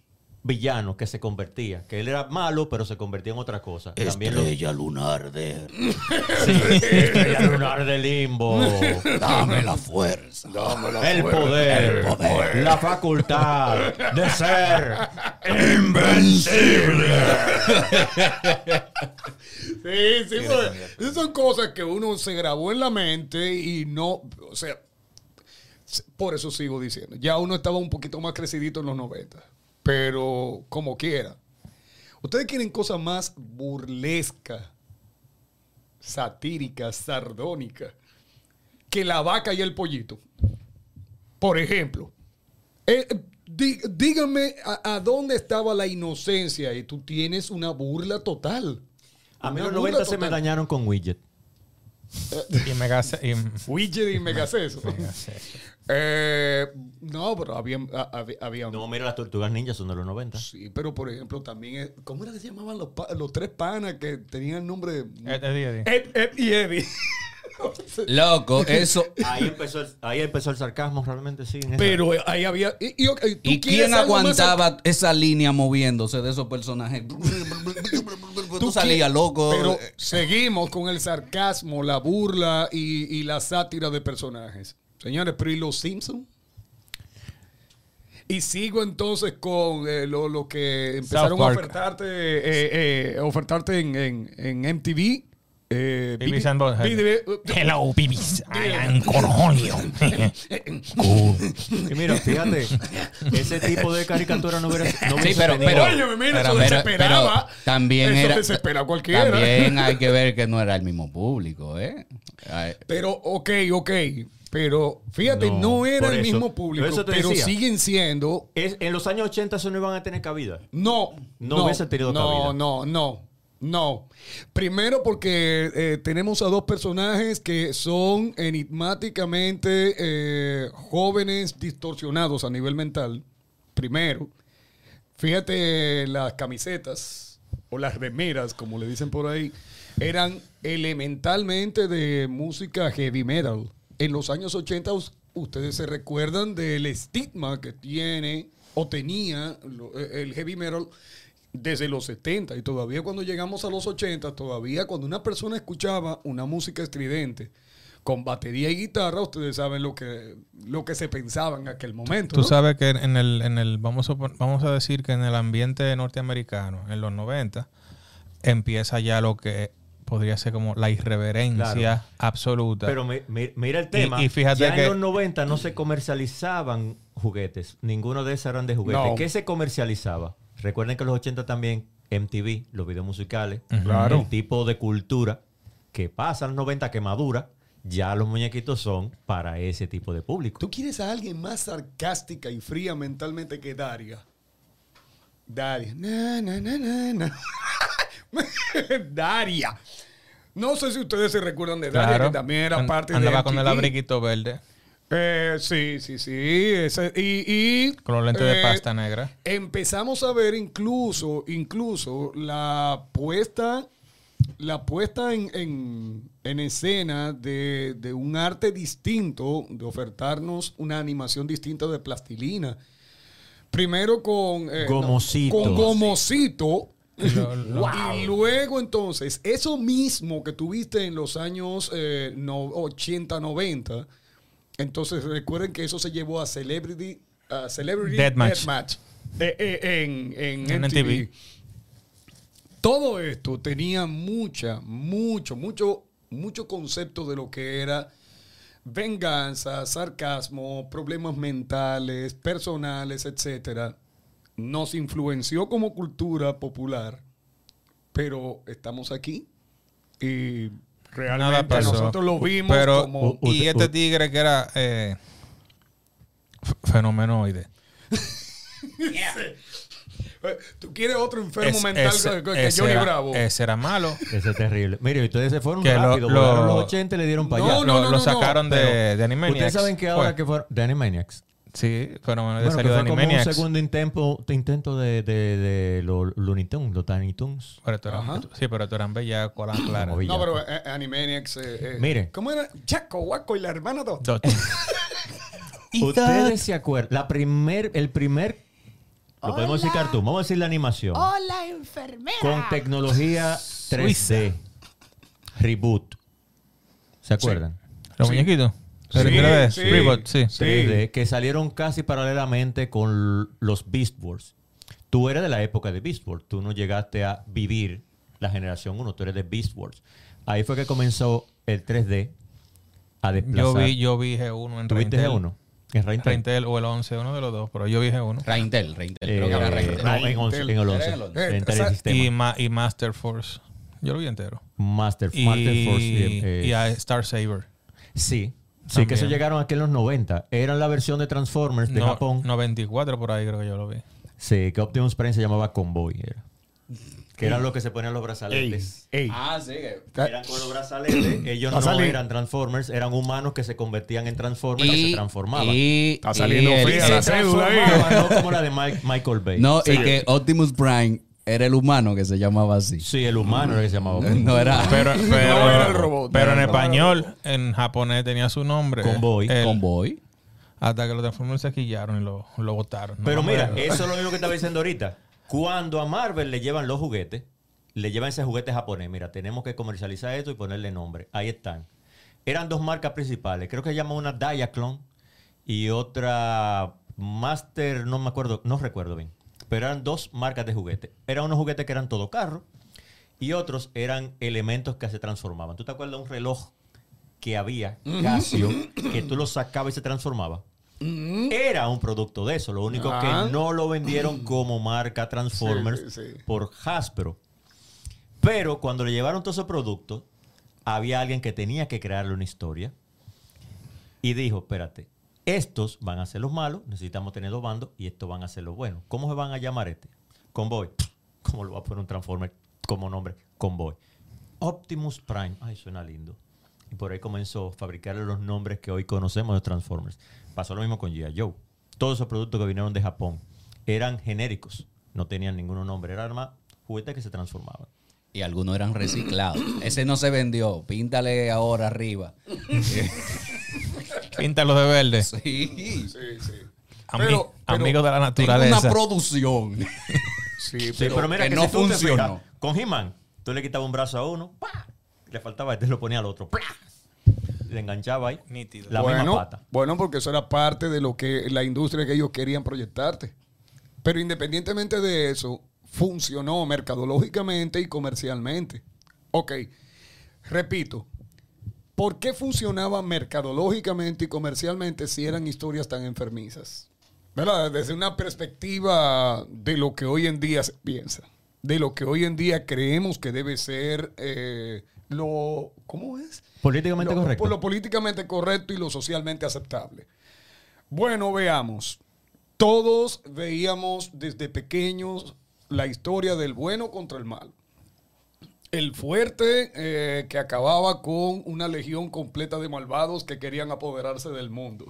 F: villano que se convertía, que él era malo, pero se convertía en otra cosa.
G: Estrella lunar de... [laughs]
F: sí, estrella lunar de limbo.
G: Dame la fuerza.
F: El poder, la facultad de ser [laughs]
D: Sí, sí, porque esas son cosas que uno se grabó en la mente y no, o sea, por eso sigo diciendo, ya uno estaba un poquito más crecidito en los 90, pero como quiera. Ustedes quieren cosas más burlescas, satíricas, sardónicas, que la vaca y el pollito. Por ejemplo, eh, eh, dí- díganme a, a dónde estaba la inocencia y tú tienes una burla total.
F: A mí los
D: burla
F: 90 se me dañaron con Widget.
C: Y mega... y-
D: Widget y Megaceso. [laughs] eh, no, pero había, a- había, había-
F: No, mira, las tortugas ninjas son de los 90.
D: Sí, pero por ejemplo también, es- ¿cómo era que se llamaban los, los tres panas que tenían el nombre?
C: Ed- Eddie, Eddie.
D: Ed, Ed y Eddie. [laughs]
E: Loco, eso.
F: Ahí empezó, el, ahí empezó el sarcasmo realmente, sí. en esa-
D: pero ahí había... Y, y, ok, ¿tú
E: ¿Y
D: quieres
E: quién aguantaba esa línea moviéndose de esos personajes? [laughs] Tú salías loco.
D: Pero seguimos con el sarcasmo, la burla y, y la sátira de personajes. Señores, pero ¿y los Simpsons? Y sigo entonces con eh, lo, lo que empezaron a ofertarte, eh, eh, ofertarte en, en, en MTV. Eh,
C: and Butthead.
D: BB
B: Hello, babies. I am Cornholio.
F: Y mira, fíjate, ese tipo de caricatura no hubiera, no
E: Sí,
F: hubiese
E: pero, pero,
D: Óyeme, mira, eso
E: pero-
D: desesperaba.
E: pero también
D: Eso
E: era,
D: desespera cualquiera.
E: También hay que ver que no era el mismo público, ¿eh? Ay,
D: Pero, ok, ok. Pero fíjate, no,
F: No,
D: era el
F: eso-
D: mismo público, pero
F: decía.
D: siguen siendo
F: Es- en los años 80 eso no iban a tener cabida.
D: No,
F: No hubiese tenido
D: no,
F: cabida.
D: No, no, No. Primero porque eh, tenemos a dos personajes que son enigmáticamente eh, jóvenes distorsionados a nivel mental. Primero. Fíjate, las camisetas o las remeras, como le dicen por ahí, eran elementalmente de música heavy metal. En los años 80 us- ustedes se recuerdan del estigma que tiene o tenía eh, el heavy metal desde los 70 y todavía cuando llegamos a los 80, todavía cuando una persona escuchaba una música estridente con batería y guitarra, ustedes saben lo que, lo que se pensaba en aquel momento.
C: Tú
D: ¿no?
C: sabes que en el, en el vamos, a, vamos a decir que en el ambiente norteamericano, en los 90, empieza ya lo que podría ser como la irreverencia
F: Claro.
C: absoluta.
F: Pero mi- mi- mira el tema.
C: y fíjate
F: ya
C: que-
F: en los 90 no se comercializaban juguetes. Ninguno de esos eran de juguetes.
D: No.
F: ¿Qué se comercializaba? Recuerden que en los 80 también MTV, los videos musicales,
D: Claro.
F: el tipo de cultura que pasa en los 90 que madura, ya los muñequitos son para ese tipo de público.
D: ¿Tú quieres a alguien más sarcástica y fría mentalmente que Daria? Daria. Na, na, na, na, na. [laughs] Daria. No sé si ustedes se recuerdan de Daria,
C: claro,
D: que también era parte
C: andaba
D: de
C: con el abriguito verde,
D: Eh, sí, sí, sí. ese- y, y,
C: con los lentes de
D: eh,
C: pasta negra.
D: Empezamos a ver incluso, incluso la puesta, la puesta en, en- en escena de, de un arte distinto, de ofertarnos una animación distinta de plastilina. Primero con eh,
F: Gomosito.
D: con Gomosito.
C: Y lo- lo- [laughs]
D: Y luego entonces, eso mismo que tuviste en los años eh, no- 80, 90, entonces recuerden que eso se llevó a Celebrity, a Celebrity
C: Deathmatch.
D: Deathmatch, eh, eh, en, en
C: En
D: MTV.
C: MTV.
D: Todo esto tenía mucha, mucho, mucho, mucho concepto de lo que era venganza, sarcasmo, problemas mentales, personales, etcétera. Nos influenció como cultura popular, pero estamos aquí y realmente
C: Nada pasó.
D: nosotros lo vimos
C: Pero,
D: como
C: y este tigre que era eh, fenomenoide. [laughs]
D: ¿Tú quieres otro enfermo
C: Es-
D: mental
C: ese-
D: que,
C: ese
D: Johnny
C: era-
D: Bravo?
C: Ese era malo.
F: Ese es terrible. Mire, ustedes se fueron
C: Que lo-
F: rápido.
C: lo-
F: volaron los 80 y le dieron para
D: No,
F: allá.
C: lo,
D: no,
C: lo
D: no,
C: sacaron de, de Animaniacs.
F: Ustedes saben que ahora
C: Fue.
F: que fueron de Animaniacs.
C: Sí, fenomenoide
F: Bueno, que
C: salió de
F: fue como un
C: Animaniacs.
F: segundo intento, intento de, de, de los Looney Tunes, los Tiny Tunes.
C: Pero sí, pero esto eran bellas con las [clears throat] claras.
F: Como
D: No, pero eh, Animaniacs. eh, eh,
F: Mire.
D: ¿Cómo era? Chaco, Guaco y la hermana dos.
C: Dos. [laughs] [laughs]
F: Ustedes se acuerdan, la primer, el primer, lo podemos decir cartoon, vamos a decir la animación.
B: Hola, enfermera.
F: Con tecnología 3D. Reboot. ¿Se acuerdan?
C: ¿Los muñequitos?
D: Sí,
C: ¿Primera vez?
D: sí.
C: Reboot, sí.
D: Sí.
F: 3D, que salieron casi paralelamente con los Beast Wars. Tú eres de la época de Beast Wars. Tú no llegaste a vivir la generación 1. Tú eres de Beast Wars. Ahí fue que comenzó el 3D a
C: Yo
F: desplazar.
C: vi, yo vi G1 en
F: ¿Tuviste
C: Reintel.
F: G1? En Reintel.
C: Reintel o el 11, uno de los dos, pero yo vi G1.
E: Reintel, Reintel.
F: Eh,
E: Creo que era Reintel.
F: no, en, 11, en el 11.
E: Era en el 11.
F: En
D: Eh,
F: Telesistema.
C: Y, ma- y Master Force. Yo lo vi entero.
F: Master,
C: Y,
F: Master Force. eh, eh,
C: y a Star Saber.
F: sí. Sí,
C: También.
F: que eso llegaron aquí en los 90. Eran la versión de Transformers de
C: No,
F: Japón.
C: 94 por ahí creo que yo lo vi.
F: Sí, que Optimus Prime se llamaba Convoy. Era. Que eran los que se ponían los brazaletes.
D: Ey.
E: Ah, sí. que-
F: Eran con los brazaletes. [clears throat] Ellos no
D: salir.
F: eran Transformers, eran humanos que se convertían en Transformers y, se transformaban.
E: y,
D: Está saliendo
E: y el-
D: fría
F: se
D: la cédula ahí.
F: no [laughs] como la de Mike- Michael Bay.
E: No, y que Optimus Prime era el humano que se llamaba así.
F: Sí, el humano era que se llamaba. [laughs]
E: No era
C: Pero, pero,
D: No era el robot,
C: pero en español, en japonés tenía su nombre.
F: Convoy.
C: El-
E: Convoy.
C: Hasta que los Transformers se quillaron y lo, lo botaron. No,
F: Pero mira, eso es lo mismo que estaba diciendo ahorita. Cuando a Marvel le llevan los juguetes, le llevan ese juguete japonés. Mira, tenemos que comercializar esto y ponerle nombre. Ahí están. Eran dos marcas principales. Creo que se llama una Diaclone y otra Master, no me acuerdo, no recuerdo bien. Pero eran dos marcas de juguetes. Eran unos juguetes que eran todo carro y otros eran elementos que se transformaban. ¿Tú te acuerdas de un reloj que había, Casio, que tú lo sacabas y se transformaba? Era un producto de eso. Lo único
D: Ah.
F: que no lo vendieron como marca Transformers
D: Sí, sí.
F: por Hasbro. Pero cuando le llevaron todos esos productos, había alguien que tenía que crearle una historia. Y dijo, espérate, estos van a ser los malos, necesitamos tener dos bandos, y estos van a ser los buenos. ¿Cómo se van a llamar este? Convoy. [laughs] ¿Cómo lo va a poner un Transformer? como nombre, Convoy. Optimus Prime, ay, suena lindo. Y por ahí comenzó a fabricar los nombres que hoy conocemos de Transformers. Pasó lo mismo con G.I. Joe. Todos esos productos que vinieron de Japón eran genéricos, no tenían ningún nombre, eran más juguetes que se transformaban.
E: Y algunos eran reciclados. Ese no se vendió. Píntale ahora arriba. [laughs]
C: Píntalo de verde.
E: Sí.
D: Sí, sí.
C: Ami-
D: Pero- pero-
C: amigos de la
E: Tengo
C: naturaleza.
E: una producción.
D: Sí, [laughs]
F: Sí,
D: pero,
F: pero, mira
E: que
F: que,
E: no
F: si tú te
E: funcionó.
F: con He-Man, tú le quitabas un brazo a uno, ¡pa! le faltaba este, lo ponía al otro, ¡plá! le enganchaba ahí
C: Nítido.
F: la
D: bueno,
F: misma pata.
D: bueno, porque eso era parte de lo que la industria que ellos querían proyectarte. Pero independientemente de eso, funcionó mercadológicamente y comercialmente. Ok, repito, ¿por qué funcionaba mercadológicamente y comercialmente si eran historias tan enfermizas? ¿Verdad? Desde una perspectiva de lo que hoy en día se piensa, de lo que hoy en día creemos que debe ser eh, lo... ¿Cómo es?
F: Políticamente
D: Lo-
F: correcto.
D: Lo políticamente correcto y lo socialmente aceptable. Bueno, veamos. Todos veíamos desde pequeños la historia del bueno contra el mal. El fuerte eh, que acababa con una legión completa de malvados que querían apoderarse del mundo.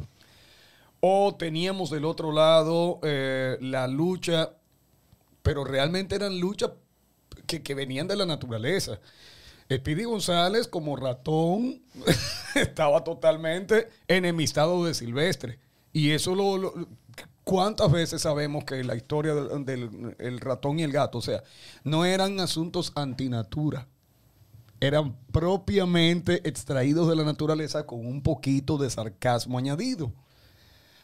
D: O teníamos del otro lado eh, la lucha, pero realmente eran luchas que, venían de la naturaleza. Speedy González como ratón [laughs] estaba totalmente enemistado de Silvestre. Y eso lo- ¿Cuántas veces sabemos que la historia del, del- el ratón y el gato, o sea, no eran asuntos antinatura? Eran propiamente extraídos de la naturaleza con un poquito de sarcasmo añadido.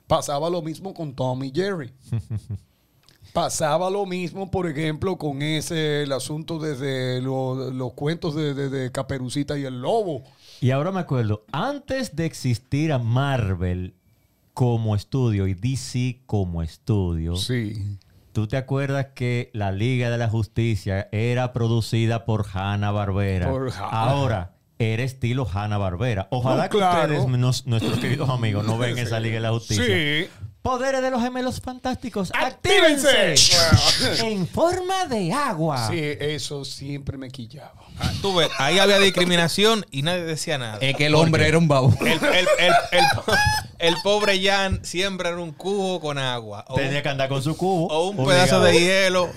D: Pasaba lo mismo con Tom y Jerry. [laughs] Pasaba lo mismo, por ejemplo, con ese el asunto desde lo- los cuentos de, de- de Caperucita y el Lobo.
F: Y ahora me acuerdo, antes de existir a Marvel como estudio y DC como estudio,
D: Sí.
F: ¿tú te acuerdas que la Liga de la Justicia era producida por Hanna Barbera?
D: Por Hanna.
F: Ahora era estilo Hanna Barbera. Ojalá
D: No,
F: que ustedes, nos- nuestros queridos amigos, no [laughs] ven esa Liga de la Justicia.
D: Sí.
F: Poderes de los gemelos fantásticos.
D: ¡Actívense!
F: En forma de agua.
D: Sí, eso siempre me quillaba.
C: Ah, tú ves, ahí había discriminación y nadie decía nada.
E: Es que el hombre era un baúl.
C: El, el- el- el po- el pobre Jan siempre era un cubo con agua. O
F: Tenía
C: un,
F: que andar con su cubo.
C: o un
F: obligado.
C: pedazo de hielo.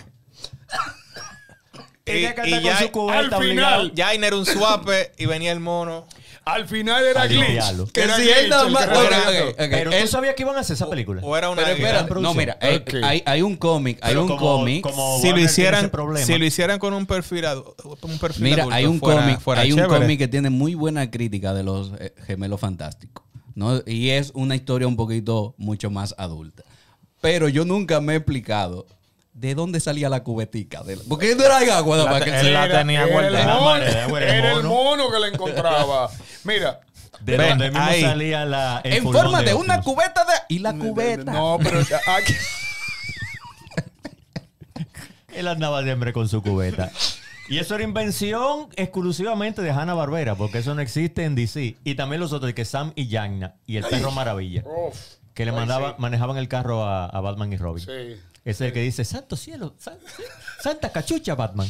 F: Tenía que andar
C: y
F: con
C: ya-
F: su cubeta
D: al
F: obligado.
D: final-
C: Jain era un suape y venía el mono.
D: Al final era Glitch. Que era
E: Si él nada
D: el
E: más- ok, ok, ok.
F: Pero
E: Él-
F: sabías que iban a hacer esa película.
C: O era una
E: Pero espérate, no, mira, hay,
D: Ok.
E: hay, hay un cómic, hay
F: Pero
E: un
F: como-
E: cómic.
F: como
C: si
F: Warner
C: lo
F: tiene
C: hicieran
F: problema.
C: si lo hicieran con un perfil adu- un perfil
E: Mira,
C: adulto,
E: hay un
C: fuera-
E: cómic,
C: fuera
E: hay un
C: chévere.
E: cómic que tiene muy buena crítica de los eh, gemelos fantásticos, ¿no? Y es una historia un poquito mucho más adulta. Pero yo nunca me he explicado de dónde salía la cubetica. De la- porque no era agua, más que
C: él la
D: Era-
C: tenía
D: era
C: guardada. [laughs]
D: el mono-
F: el
D: Era el
F: mono.
D: que la encontraba. Mira.
F: De
C: Ven,
F: donde mismo
C: ahí.
F: salía la. el
E: en forma de una cubeta de y la cubeta.
D: No, pero aquí, [laughs]
F: Él andaba siempre con su cubeta. Y eso era invención exclusivamente de Hanna Barbera, porque eso no existe en DC. Y también los otros, que Sam y Yagna y el perro Maravilla,
D: Uf,
F: que le
D: sí.
F: manejaban el carro a, a Batman y Robin.
D: Sí.
F: Ese es el que dice, Santo cielo, san- Santa cachucha, Batman.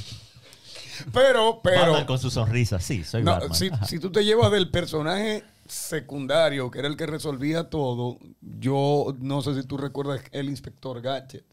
D: Pero, pero.
F: Batman con su sonrisa, sí, soy
D: No,
F: Batman.
D: si, tú te llevas del personaje secundario, que era el que resolvía todo, yo no sé si tú recuerdas el inspector Gadget.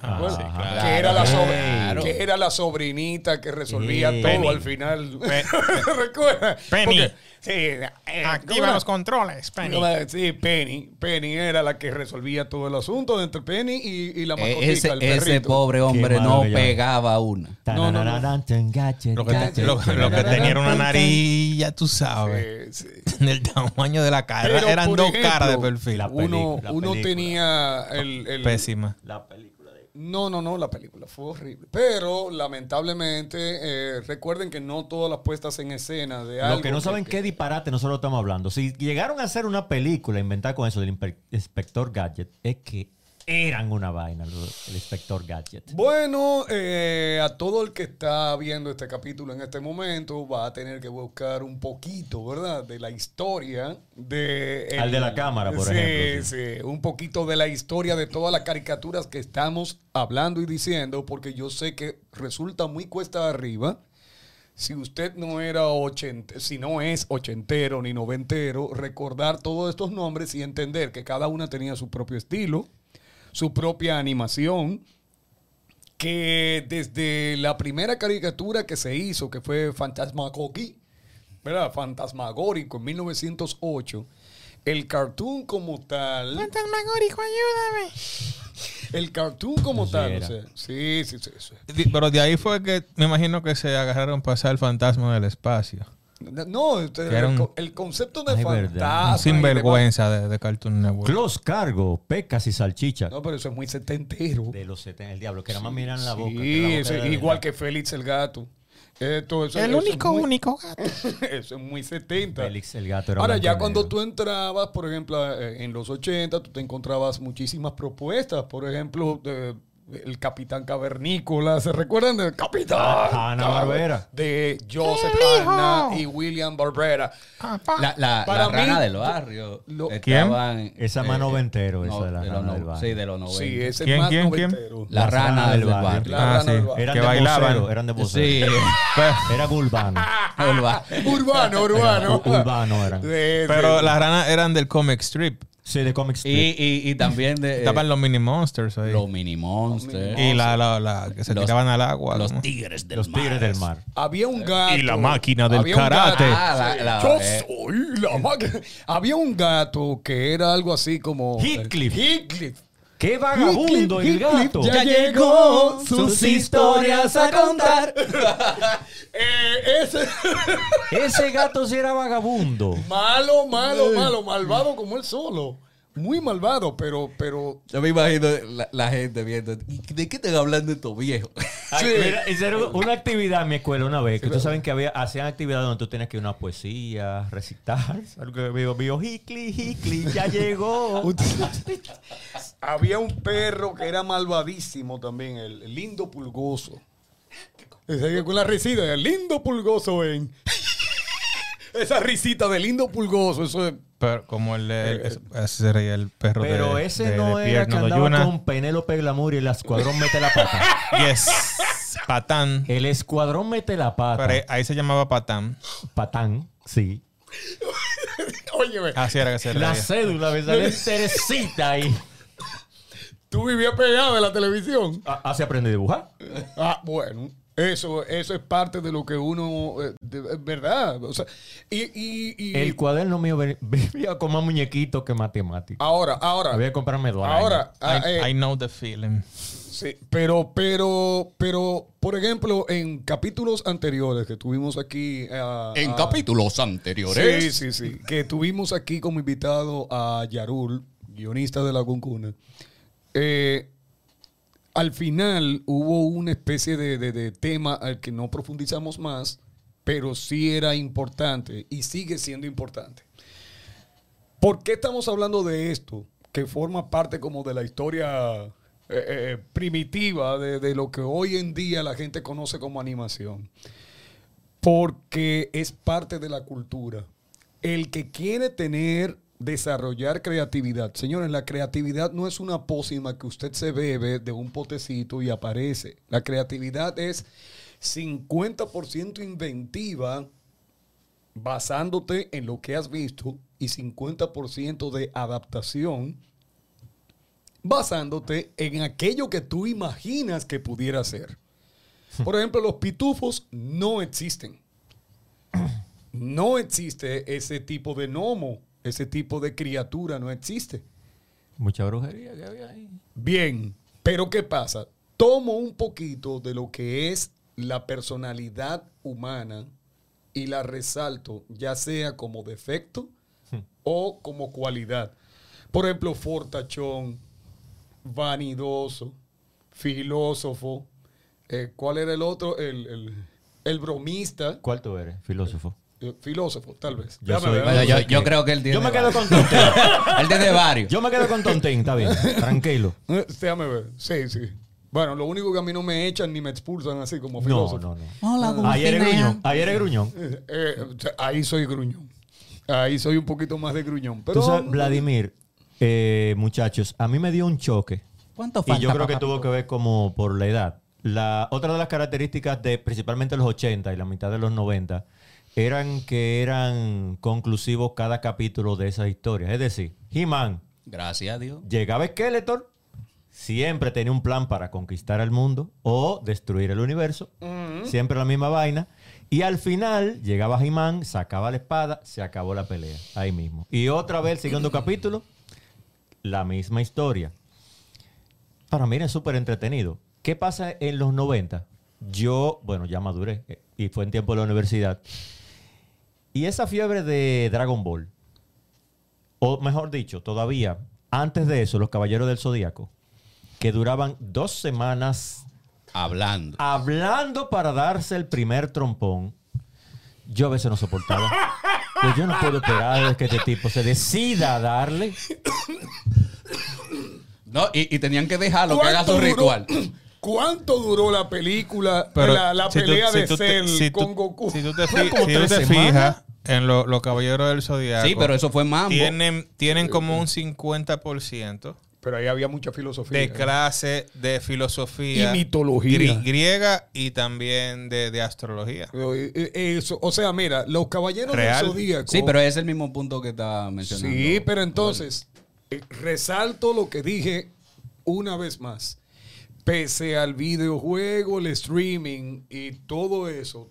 F: Ah, claro.
D: que, era la sobre-
E: Claro.
D: que era la sobrinita que resolvía
F: Sí.
D: todo
C: Penny.
D: al final. [laughs] ¿Recuerdas?
C: Penny.
D: Porque- sí, eh, ¿cómo
C: Activa los controles, Penny.
D: Sí, Penny. Penny era la que resolvía todo el asunto entre Penny y, y la
E: Eh,
D: mascotica,
E: ese,
D: el
E: ese
D: perrito.
E: pobre hombre no pegaba una.
D: no, no.
F: Gadget,
C: Lo que, te- lo- lo que tenía era una nariz, ya tú sabes.
D: Sí, sí. [laughs]
C: Del tamaño de la cara.
D: Pero,
C: Eran dos
D: ejemplo,
C: caras de perfil.
F: La
D: Uno,
F: la
D: uno tenía el, el-
C: Pésima.
F: La película.
D: No, no, no, la película fue horrible. Pero lamentablemente, eh, recuerden que no todas las puestas en escena de algo.
F: Los que no saben qué disparate nosotros estamos hablando. Si llegaron a hacer una película inventada con eso del inspector Gadget, es que eran una vaina, el inspector Gadget.
D: Bueno, eh, a todo el que está viendo este capítulo en este momento va a tener que buscar un poquito, ¿verdad? De la historia de...
F: Al de la cámara, por
D: Sí,
F: ejemplo,
D: Sí, un poquito de la historia de todas las caricaturas que estamos hablando y diciendo, porque yo sé que resulta muy cuesta arriba. Si usted no era ochenta, si no es ochentero ni noventero, recordar todos estos nombres y entender que cada una tenía su propio estilo, su propia animación, que desde la primera caricatura que se hizo, que fue Fantasmagogi, ¿verdad? Fantasmagórico en 1908, el cartoon como tal,
B: Fantasmagórico, ayúdame.
D: el cartoon como tal, o sea, sí, sí, sí,
C: Pero de ahí fue que me imagino que se agarraron para hacer el fantasma del espacio.
D: No, el,
C: un-
D: co- el concepto de
F: Ay, verdad.
D: fantasma.
C: Sinvergüenza de, de Cartoon Network.
F: Close Cargo, pecas y salchicha.
D: demás. No, pero eso es muy setentero.
F: De los 70, el diablo, que nada más miran la boca. que la
D: Sí,
F: boca
D: igual que Félix el gato. Esto, eso-
B: El
D: eso es
B: único,
D: muy- [laughs]
B: único gato.
D: Eso es muy 70.
F: Félix el gato era
D: Ahora, ya cuando
F: negro.
D: tú entrabas, por ejemplo, eh, en los 80, tú te encontrabas muchísimas propuestas. Por ejemplo, de- el Capitán Cavernícola. ¿Se recuerdan del Capitán?
F: Ah, Hanna-Barbera.
D: De Joseph. Hanna y William Barbera.
B: Papá.
E: La, la,
D: Para
E: la rana del barrio.
D: lo-
E: estaban,
F: Esa más noventero, esa de la
E: los
F: rana
E: no-
F: del barrio.
E: Sí, de los 90.
D: Sí, ese
C: ¿Quién,
D: más
C: quién, quién?
D: noventero.
E: La rana del barrio.
D: La
C: ah,
D: rana
C: sí.
D: del barrio.
F: Eran
C: que
F: de
C: bailaban.
F: vocero, eran de vocero.
E: Sí.
C: Pues, [laughs]
F: Era [laughs] urbano.
D: Urbano, urbano.
F: Ur- urbano eran.
D: Sí,
C: pero
D: sí.
C: las ranas eran del comic strip.
F: Sí, de comic
E: Y,
F: strip.
E: y, y también de [laughs] eh,
C: Estaban los mini monsters ahí.
E: los mini monsters.
C: y la, la, la- que se
E: Los-
C: tiraban al agua.
E: los tigres del
F: Los tigres del mar.
D: Había un gato.
C: Y la máquina del karate.
E: Ah, la- la-
D: Yo
E: eh.
D: soy la máquina. Había un gato que era algo así como.
F: Heathcliff.
D: Heathcliff.
F: ¡Qué vagabundo el gato!
D: Ya llegó
F: sus historias a contar. [laughs]
D: Eh, ese. [laughs]
F: Ese gato sí era vagabundo.
D: malo, malo, malo. Malvado como él solo. Muy malvado, pero. pero
E: Yo me imagino la, la gente viendo. "¿Y ¿De qué están hablando estos viejos?
F: Mira, hicieron una actividad en mi escuela una vez, que ustedes saben que había, hacían actividades donde tú tenías que ir a una poesía, recitar. [laughs] Algo que vio, vio, Hickley, Hickley, ya [laughs] llegó.
D: había un perro que era malvadísimo también, el, lindo pulgoso. Con la risita, el lindo pulgoso en. [laughs] Esa risita de lindo pulgoso, eso es.
C: Pero como el, el- ese- ese sería el perro
F: Pero
C: de,
F: ese
C: de-
F: no
C: de
F: era que andaba con Penélope Glamour y el escuadrón mete la pata. [laughs]
C: Yes. Patán.
F: El escuadrón mete la pata.
C: Pero ahí, ahí se llamaba Patán.
F: Patán, sí. [laughs]
D: Óyeme,
C: Así era que se
F: La
C: reía.
F: cédula me sale Teresita ahí. [laughs]
D: tú vivías pegado en la televisión.
F: Ah, ¿Así aprendí a dibujar?
D: Ah, bueno. Eso, eso es parte de lo que uno. eh, es verdad. O sea, y, y, y-
F: El cuaderno mío vivía [laughs] con más muñequitos que matemáticas.
D: ahora, ahora.
F: Había que comprarme dos.
D: Ahora,
C: I,
D: ah, eh,
C: I know the feeling.
D: Sí, pero, pero, pero, por ejemplo, en capítulos anteriores que tuvimos aquí. ah,
E: En
D: ah,
E: capítulos
D: Sí,
E: anteriores.
D: sí, sí. Que tuvimos aquí como invitado a Yarul, guionista de La Cuncuna. Eh, al final hubo una especie de, de- tema al que no profundizamos más, pero sí era importante y sigue siendo importante. ¿Por qué estamos hablando de esto? Que forma parte como de la historia eh, eh, primitiva de lo que hoy en día la gente conoce como animación. Porque es parte de la cultura. El que quiere tener, desarrollar creatividad. Señores, la creatividad no es una pócima que usted se bebe de un potecito y aparece. La creatividad es 50% inventiva basándote en lo que has visto y 50% de adaptación basándote en aquello que tú imaginas que pudiera ser. [laughs] Por ejemplo, los pitufos no existen. No existe ese tipo de gnomo, ese tipo de criatura, no existe.
F: Mucha brujería que había ahí.
D: Bien, pero ¿qué pasa? Tomo un poquito de lo que es la personalidad humana y la resalto, ya sea como defecto o como cualidad. Por ejemplo, fortachón, vanidoso, filósofo. eh, ¿Cuál era el otro? El, el- el bromista.
F: ¿Cuál tú eres? Filósofo.
D: Eh, filósofo, tal vez.
F: Yo soy- no
E: creo que él tiene.
F: Yo me quedo
E: varios.
F: con Tontín. [laughs]
E: él tiene varios.
F: Yo me quedo con Tontín, está bien. [laughs] Tranquilo.
D: Eh, Déjame ver. Sí, sí. Bueno, lo único que a mí no me echan ni me expulsan así como
F: No,
D: filósofo.
F: no, no.
B: Hola,
F: Ayer es
B: Dulcinea.
F: gruñón. Ayer es gruñón.
D: Eh, eh, ahí soy gruñón. Ahí soy un poquito más de gruñón. Pero,
F: Tú sabes, Vladimir, eh, muchachos, a mí me dio un choque.
B: ¿Cuánto
F: Y
B: falta?
F: yo creo que tuvo que ver como por la edad. La, otra de las características de principalmente los 80 y la mitad de los 90 eran que eran conclusivos cada capítulo de esas historias. Es decir, He-Man
E: Gracias a Dios.
F: llegaba Skeletor, siempre tenía un plan para conquistar el mundo o destruir el universo. Siempre la misma vaina. Y al final llegaba He-Man, sacaba la espada, se acabó la pelea. Ahí mismo. Y otra vez, el segundo capítulo, la misma historia. Para mí era súper entretenido. ¿Qué pasa en los 90? Yo, bueno, ya maduré eh, y fue en tiempo de la universidad. Y esa fiebre de Dragon Ball, o mejor dicho, todavía antes de eso, los Caballeros del Zodíaco, que duraban dos semanas
E: Hablando.
F: hablando para darse el primer trompón, yo a veces no soportaba. Pues yo no puedo esperar a que este tipo se decida a darle.
E: No, y, y tenían que dejarlo que haga su
D: ¿cuánto duró-
E: ritual.
D: ¿Cuánto duró la película,
C: Pero
D: la, la
C: si tú-
D: pelea
C: si
D: de
C: te-
D: Cell
C: si
D: con Goku?
C: Si tú te, si tú fijas en lo- los Caballeros del Zodíaco.
E: Sí, pero eso fue mambo.
C: Tienen, tienen como un 50%
D: Pero ahí había mucha filosofía.
C: de clase de filosofía.
D: Y mitología.
C: gri- griega y también de, de astrología.
D: Eh, eh, Eso, o sea, mira, los caballeros
C: Real.
D: del Zodíaco.
E: Sí, pero es el mismo punto que estaba mencionando.
D: Sí, pero entonces, eh, resalto lo que dije una vez más. Pese al videojuego, el streaming y todo eso,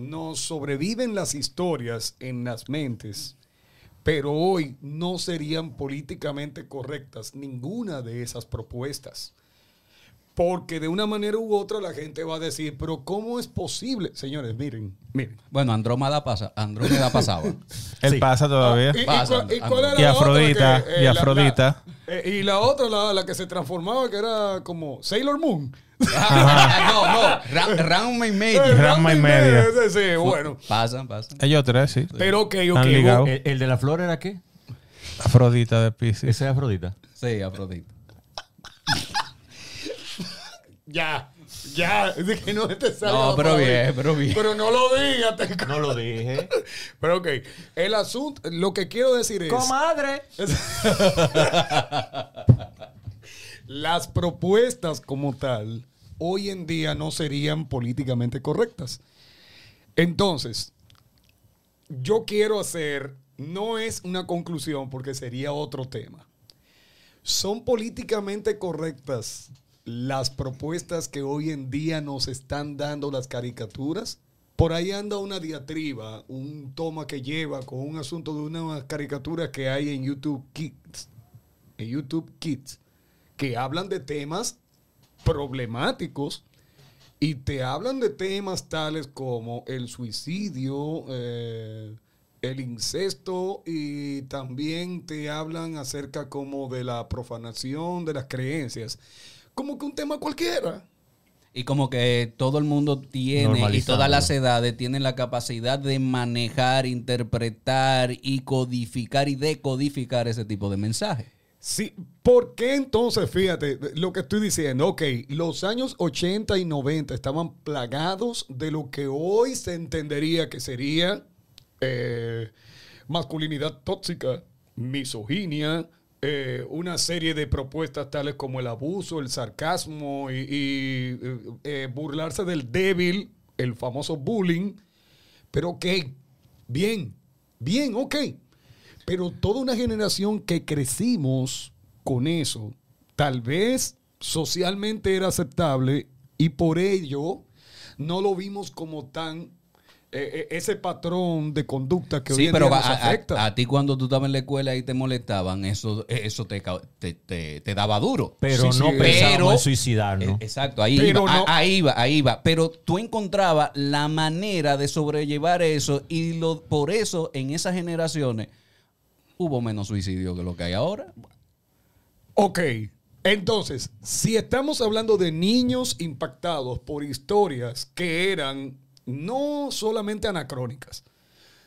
D: nos sobreviven las historias en las mentes, pero hoy no serían políticamente correctas ninguna de esas propuestas. Porque de una manera u otra la gente va a decir, pero ¿cómo es posible? Señores, miren, miren.
E: Bueno, Andrómeda pasa, Andrómeda pasaba. [laughs]
C: Él
F: Sí.
C: pasa todavía.
D: ¿Y, y
E: Pasa,
D: cuál- y
E: anda.
D: cuál era
C: Y
D: la otra
C: Afrodita,
D: que,
C: y
D: la-
C: Afrodita.
D: la- eh, y la otra, la, la que se transformaba, que era como Sailor Moon. [laughs]
E: no, no, Ra- y medio.
C: Ranma y media.
D: Sí, sí, bueno.
E: Pasan, pasan.
C: Ellos tres, sí.
D: Pero ok, ok.
C: Han ligado.
F: ¿El, el de la flor era qué?
C: Afrodita de Pisces.
F: Ese es Afrodita.
E: Sí, Afrodita. [laughs]
D: Ya, ya. Es que no te sale
E: No, pero bien, pero bien.
D: Pero no lo digas. te-
F: No lo dije. [laughs]
D: Pero ok. El asunto, lo que quiero decir es.
F: ¡Comadre!
D: las propuestas como tal hoy en día no serían políticamente correctas. Entonces, yo quiero hacer, no es una conclusión porque sería otro tema. ¿Son políticamente correctas las propuestas que hoy en día nos están dando las caricaturas? Por ahí anda una diatriba, un toma que lleva con un asunto de una caricatura que hay en YouTube Kids. En YouTube Kids que hablan de temas problemáticos y te hablan de temas tales como el suicidio, eh, el incesto y también te hablan acerca como de la profanación de las creencias. Como que un tema cualquiera.
E: Y como que todo el mundo tiene y todas las edades tienen la capacidad de manejar, interpretar y codificar y decodificar ese tipo de mensajes.
D: Sí, ¿por qué entonces, fíjate, lo que estoy diciendo, ok, los años 80 y 90 estaban plagados de lo que hoy se entendería que sería eh, masculinidad tóxica, misoginia, eh, una serie de propuestas tales como el abuso, el sarcasmo y, eh, burlarse del débil, el famoso bullying. Pero ok, bien, bien, ok. Pero toda una generación que crecimos con eso, tal vez socialmente era aceptable y por ello no lo vimos como tan eh, eh, ese patrón de conducta que hoy
E: Sí,
D: en
E: pero
D: día
E: a,
D: nos
E: a-
D: afecta.
E: a ti cuando tú estabas en la escuela y te molestaban, eso, eso te, te, te- te daba duro.
F: Pero
D: Sí,
F: no
D: sí.
F: pensábamos
E: Pero-
F: en suicidarnos.
E: Eh, Exacto, ahí
D: Pero
E: iba,
D: no-
E: a- ahí iba, ahí iba. Pero tú encontrabas la manera de sobrellevar eso y lo, por eso en esas generaciones hubo menos suicidio que lo que hay ahora.
D: Ok, entonces, si estamos hablando de niños impactados por historias que eran no solamente anacrónicas,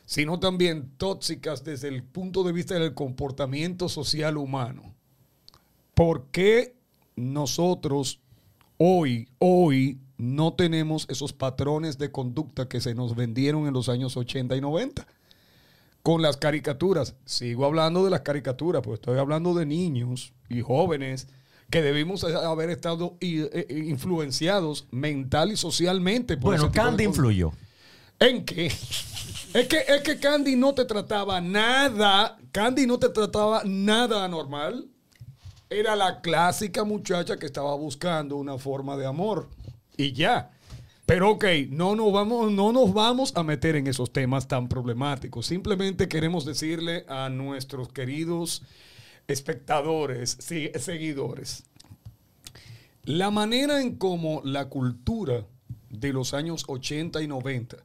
D: sino también tóxicas desde el punto de vista del comportamiento social humano. ¿Por qué nosotros hoy, hoy, no tenemos esos patrones de conducta que se nos vendieron en los años 80 y 90? Con las caricaturas. Sigo hablando de las caricaturas, pues estoy hablando de niños y jóvenes que debimos haber estado eh, influenciados mental y socialmente. por
F: Bueno, Candy influyó.
D: ¿En qué? Es que, es que Candy no te trataba nada, Candy no te trataba nada anormal. Era la clásica muchacha que estaba buscando una forma de amor. Y ya. Pero ok, no nos, vamos, no nos vamos a meter en esos temas tan problemáticos. Simplemente queremos decirle a nuestros queridos espectadores, sí, seguidores, la manera en cómo la cultura de los años 80 y 90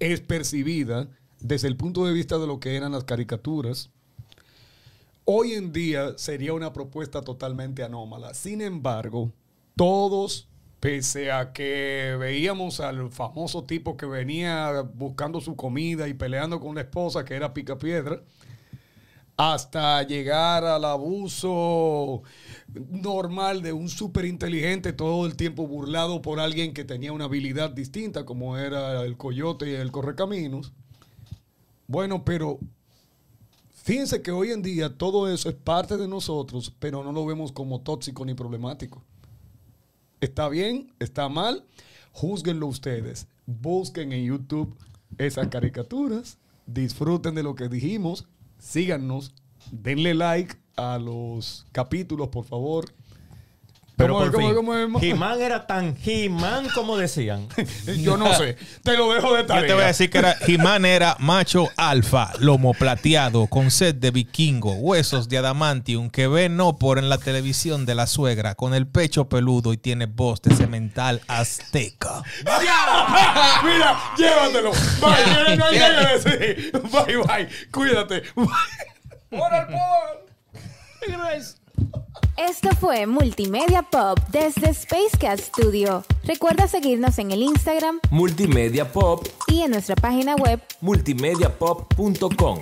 D: es percibida desde el punto de vista de lo que eran las caricaturas, hoy en día sería una propuesta totalmente anómala. Sin embargo, todos, pese a que veíamos al famoso tipo que venía buscando su comida y peleando con la esposa, que era Picapiedra, hasta llegar al abuso normal de un súper inteligente todo el tiempo burlado por alguien que tenía una habilidad distinta como era el coyote y el correcaminos. Bueno, pero fíjense que hoy en día todo eso es parte de nosotros, pero no lo vemos como tóxico ni problemático. ¿Está bien? ¿Está mal? Júzguenlo ustedes. Busquen en YouTube esas caricaturas. Disfruten de lo que dijimos. Síganos. Denle like a los capítulos, por favor.
F: Pero
D: ¿Cómo es?
F: por
D: ¿Cómo es?
F: fin,
D: ¿Cómo?
F: He-Man era tan He-Man como decían. [laughs]
D: Yo no sé. Te lo dejo de
C: Yo
D: tarea.
C: te voy a decir que era He-Man era macho alfa, lomo plateado, con sed de vikingo, huesos de adamantium, que ve no por en la televisión de la suegra, con el pecho peludo y tiene voz de cemental azteca.
D: Mira, llévatelo. Bye. No, no hay nada que decir. Bye, bye. Cuídate. Bye. Por el por.
A: Esto fue Multimedia Pop desde Spacecat Studio. Recuerda seguirnos en el Instagram
H: Multimedia Pop,
A: y en nuestra página web
H: multimediapop.com.